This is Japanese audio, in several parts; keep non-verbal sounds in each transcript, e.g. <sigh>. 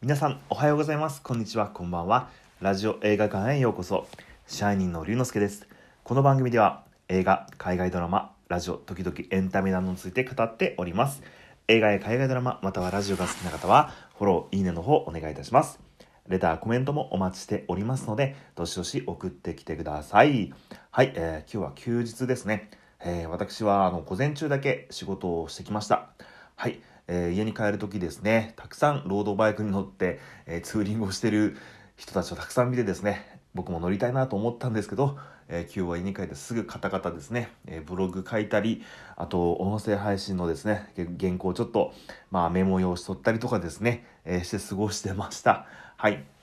皆さんおはようございます。こんにちは。こんばんは。ラジオ映画館へようこそ。シャイニンの龍之介です。この番組では映画海外ドラマラジオ時々エンタメなどについて語っております。映画や海外ドラマまたはラジオが好きな方はフォローいいねの方お願いいたします。レターコメントもお待ちしておりますのでどしどし送ってきてください。はい、えー、今日は休日ですね。えー、私はあの午前中だけ仕事をしてきました。はい、えー、家に帰る時ですね、たくさんロードバイクに乗って、えー、ツーリングをしてる人たちをたくさん見てですね、僕も乗りたいなと思ったんですけど、え今日は家に帰ってすぐカタカタですね、えブログ書いたり、あと音声配信のですね、原稿をちょっと、まあ、メモ用紙取ったりとかですね、えして過ごしてました。はい。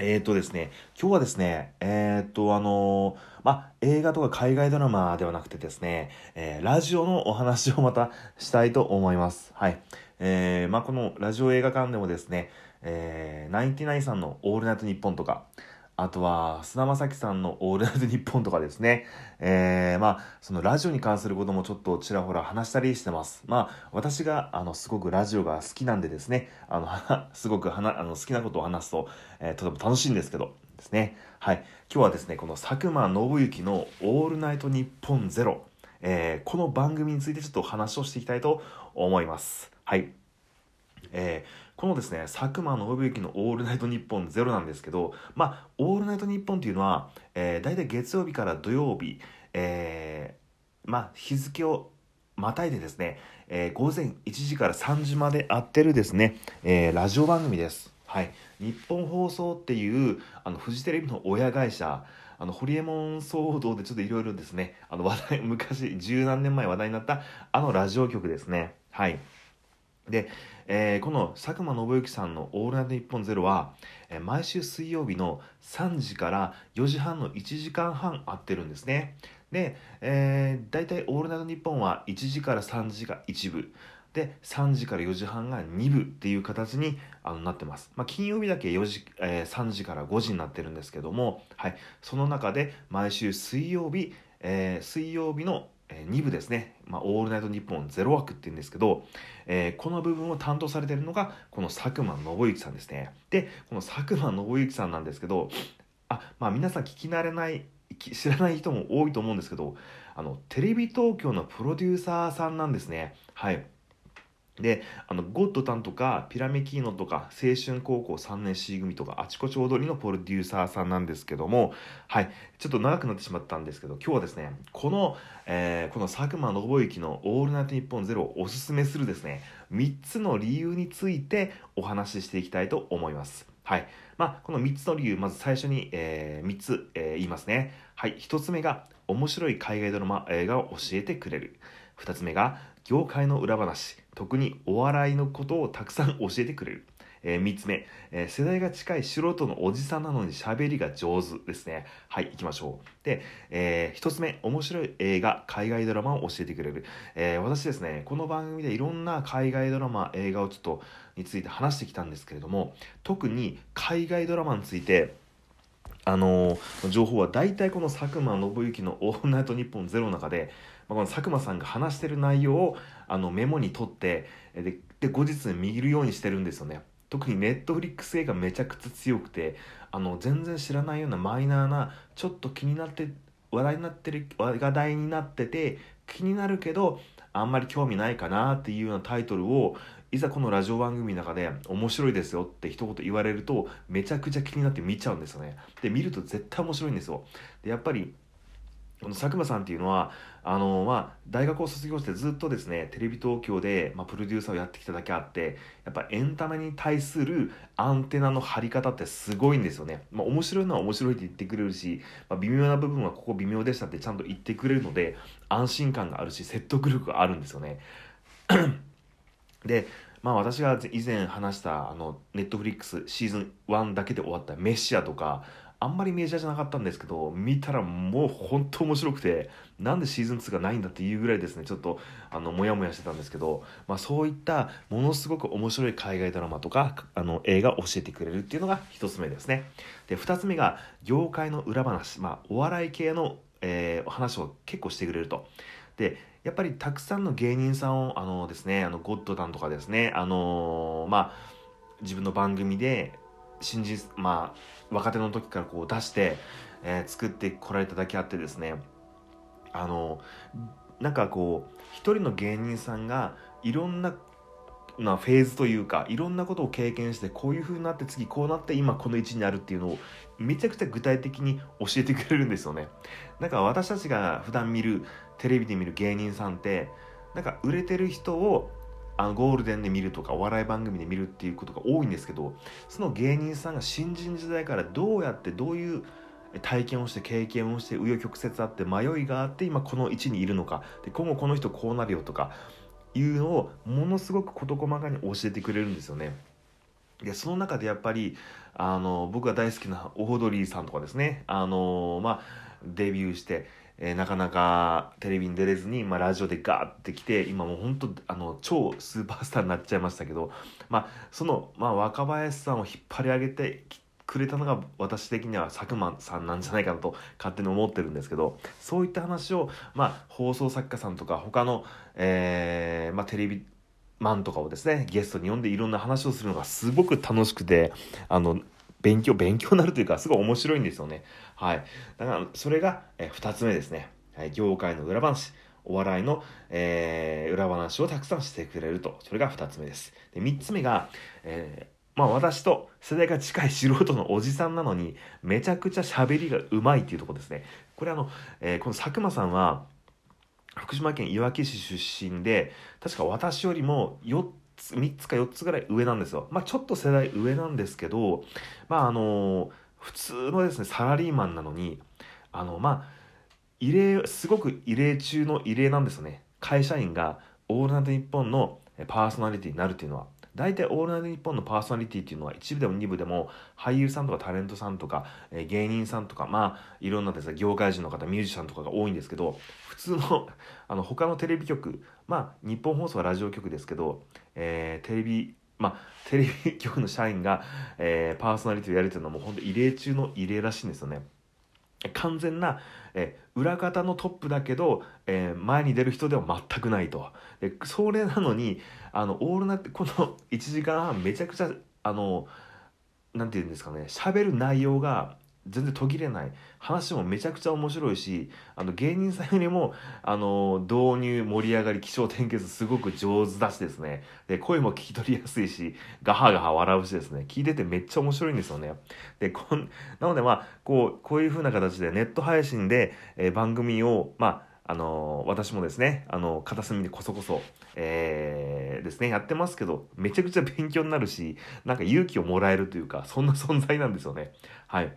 えっ、ー、とですね、今日はですね、えっ、ー、と、あのー、まあ、映画とか海外ドラマではなくてですね、えラジオのお話をまたしたいと思います。はい。えまあ、このラジオ映画館でもですね、えー、ナインティナインさんのオールナイトニッポンとか、あとは、菅田将暉さんのオールナイトニッポンとかですね。えー、まあ、そのラジオに関することもちょっとちらほら話したりしてます。まあ、私が、あの、すごくラジオが好きなんでですね、あの、<laughs> すごくはな、あの、好きなことを話すと、えー、とても楽しいんですけど、ですね。はい。今日はですね、この佐久間信行のオールナイトニッポンゼロ、えー、この番組についてちょっと話をしていきたいと思います。はい。えー、このですね、佐久間信行のオールナイトニッポンゼロなんですけど、まあ、オールナイトニッポンっていうのは、えー、大体月曜日から土曜日、えー、まあ、日付をまたいでですね、えー、午前1時から3時まで会ってるですね、えー、ラジオ番組です。はい。日本放送っていう、あの、フジテレビの親会社、あの、ホリエモン騒動でちょっといろいろですね、あの、話題、昔、十何年前話題になった、あのラジオ局ですね。はい。で、えー、この佐久間信之さんの「オールナイトニッポンゼロは、えー、毎週水曜日の3時から4時半の1時間半合ってるんですね。で、えー、大体「オールナイトニッポン」は1時から3時が1部。で3時から4時半が2部っていう形にあのなってます、まあ、金曜日だけ4時、えー、3時から5時になってるんですけども、はい、その中で毎週水曜日、えー、水曜日のえ2部ですね、まあ、オールナイトニッポンゼロ枠っていうんですけど、えー、この部分を担当されてるのがこの佐久間信之さんですね。でこの佐久間信之さんなんですけどあまあ皆さん聞き慣れない知らない人も多いと思うんですけどあのテレビ東京のプロデューサーさんなんですね。はい。で、あの、ゴッドタンとか、ピラメキーノとか、青春高校3年 C 組とか、あちこち踊りのプロデューサーさんなんですけども、はい、ちょっと長くなってしまったんですけど、今日はですね、この、えー、この佐久間信之のオールナイトニッポンゼロをおすすめするですね、3つの理由についてお話ししていきたいと思います。はい。まあ、この3つの理由、まず最初に、えー、3つ、えー、言いますね。はい。1つ目が、面白い海外ドラマ、映画を教えてくれる。2つ目が、業界の裏話。特にお笑いのことをたくさん教えてくれる。えー、3つ目、えー、世代が近い素人のおじさんなのに喋りが上手ですね。はい、行きましょう。で、えー、1つ目、面白い映画、海外ドラマを教えてくれる。えー、私ですね、この番組でいろんな海外ドラマ、映画をちょっと、について話してきたんですけれども、特に海外ドラマについて、あの、情報は大体この佐久間信行の「オールナイトニッポンゼロの中で、まあ、この佐久間さんが話してる内容をあのメモに取ってでで後日見るようにしてるんですよね。特にネットフリックス映画めちゃくちゃ強くてあの全然知らないようなマイナーなちょっと気になって話題になってる話題になってて気になるけどあんまり興味ないかなっていうようなタイトルをいざこのラジオ番組の中で面白いですよって一言言われるとめちゃくちゃ気になって見ちゃうんですよね。で見ると絶対面白いんですよ。でやっぱりこの佐久間さんっていうのはあのまあ、大学を卒業してずっとですねテレビ東京で、まあ、プロデューサーをやってきただけあってやっぱエンタメに対するアンテナの張り方ってすごいんですよね、まあ、面白いのは面白いって言ってくれるし、まあ、微妙な部分はここ微妙でしたってちゃんと言ってくれるので安心感があるし説得力があるんですよね。でまあ私が以前話したあのネットフリックスシーズン1だけで終わったメシアとかあんまりメジャーじゃなかったんですけど見たらもう本当面白くてなんでシーズン2がないんだっていうぐらいですねちょっとあのモヤモヤしてたんですけど、まあ、そういったものすごく面白い海外ドラマとかあの映画を教えてくれるっていうのが1つ目ですね。で2つ目が業界の裏話、まあ、お笑い系の、えー、話を結構してくれると。でやっぱりたくさんの芸人さんをあのですねあのゴッドタンとかですねあのー、まあ自分の番組で新人まあ若手の時からこう出して、えー、作ってこられただけあってですねあのなんかこう一人の芸人さんがいろんななフェーズというかいろんなことを経験してこういう風になって次こうなって今この位置にあるっていうのをめちゃくちゃ具体的に教えてくれるんですよね。なんか私たちが普段見るテレビで見る芸人さんってなんか売れてる人をあのゴールデンで見るとかお笑い番組で見るっていうことが多いんですけどその芸人さんが新人時代からどうやってどういう体験をして経験をして紆余曲折あって迷いがあって今この位置にいるのか。で今後この人こうなるよとかいうのをものすごく事細かに教えてくれるんですよね。でその中でやっぱりあの僕が大好きなオードリーさんとかですねあの、まあ、デビューして、えー、なかなかテレビに出れずに、まあ、ラジオでガーってきて今もう本当あの超スーパースターになっちゃいましたけど、まあ、その、まあ、若林さんを引っ張り上げてきくれたのが私的には佐久間さんなんじゃないかなと勝手に思ってるんですけどそういった話を、まあ、放送作家さんとか他の、えーまあ、テレビマンとかをですねゲストに呼んでいろんな話をするのがすごく楽しくてあの勉強勉強になるというかすごい面白いんですよね。はい。だからそれが、え2つ目ですね、はい、業界の裏話。お笑いの、えー、裏話をたくさんしてくれると。それが2つ目です。で3つ目が、えーまあ私と世代が近い素人のおじさんなのにめちゃくちゃ喋りがうまいっていうとこですね。これあの、えー、この佐久間さんは福島県いわき市出身で確か私よりも4つ3つか4つぐらい上なんですよ。まあちょっと世代上なんですけどまああの普通のですねサラリーマンなのにあのまあ異例すごく異例中の異例なんですよね。会社員が「オールナイトニッポン」のパーソナリティになるっていうのは大体「オールナイトニッポン」のパーソナリティっていうのは1部でも2部でも俳優さんとかタレントさんとか、えー、芸人さんとかまあいろんなですね業界人の方ミュージシャンとかが多いんですけど普通の <laughs> あの他のテレビ局まあ日本放送はラジオ局ですけど、えー、テレビまあ、テレビ局の社員が、えー、パーソナリティをやるというのはもう本当異例中の異例らしいんですよね。完全な、え裏方のトップだけど、えー、前に出る人では全くないと。でそれなのにあのオールナイトこの1時間半めちゃくちゃあの何て言うんですかね喋る内容が全然途切れない。話もめちゃくちゃ面白いしあの芸人さんよりもあの導入盛り上がり起承転結すごく上手だしですね。で声も聞き取りやすいしガハガハ笑うしですね。聞いててめっちゃ面白いんですよね。でこんなのでまあこうこういう風な形でネット配信で、えー、番組をまああの私もですねあの片隅にこそこそ、えー、ですねやってますけどめちゃくちゃ勉強になるしなんか勇気をもらえるというかそんな存在なんですよね。はい。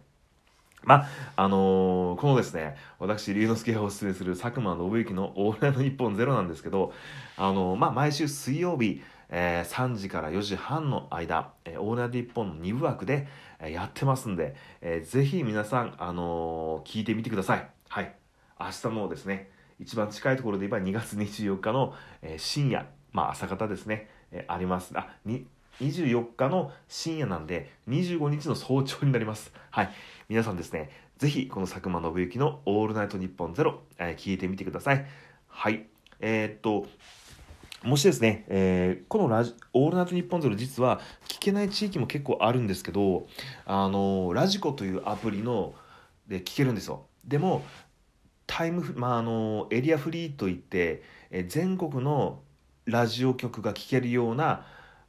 まあ、あのー、このですね、私、龍之介がおすすめする佐久間信之のオールナイト日本ゼロなんですけど、あのー、まあ、毎週水曜日、えー、3時から4時半の間、えー、オールナイト日本の2部枠で、えー、やってますんで、えー、ぜひ皆さん、あのー、聞いてみてください。はい。明日のですね、一番近いところで言えば2月24日の、えー、深夜、まあ、朝方ですね、えー、あります。あ、に、24日の深夜なんで、25日の早朝になります。はい。皆さんですね、ぜひこの佐久間信之のオールナイトニッポンゼロ、えー、聞いてみてください。はい。えー、っと、もしですね、えー、このラジオールナイトニッポンゼロ実は聞けない地域も結構あるんですけど、あの、ラジコというアプリので聞けるんですよ。でも、タイム、まあ、あの、エリアフリーといって、え全国のラジオ局が聞けるような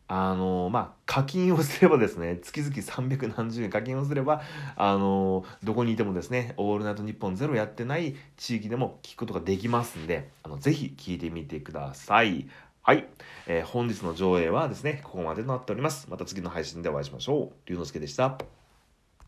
あのまあ課金をすればですね <laughs> 月々300何十円課金をすればあのどこにいてもですね「オールナイトニッポンゼロやってない地域でも聞くことができますんであのぜひ聞いてみてください。はい、えー、本日の上映はですねここまでとなっております。また次の配信でお会いしましょう。龍之介でした。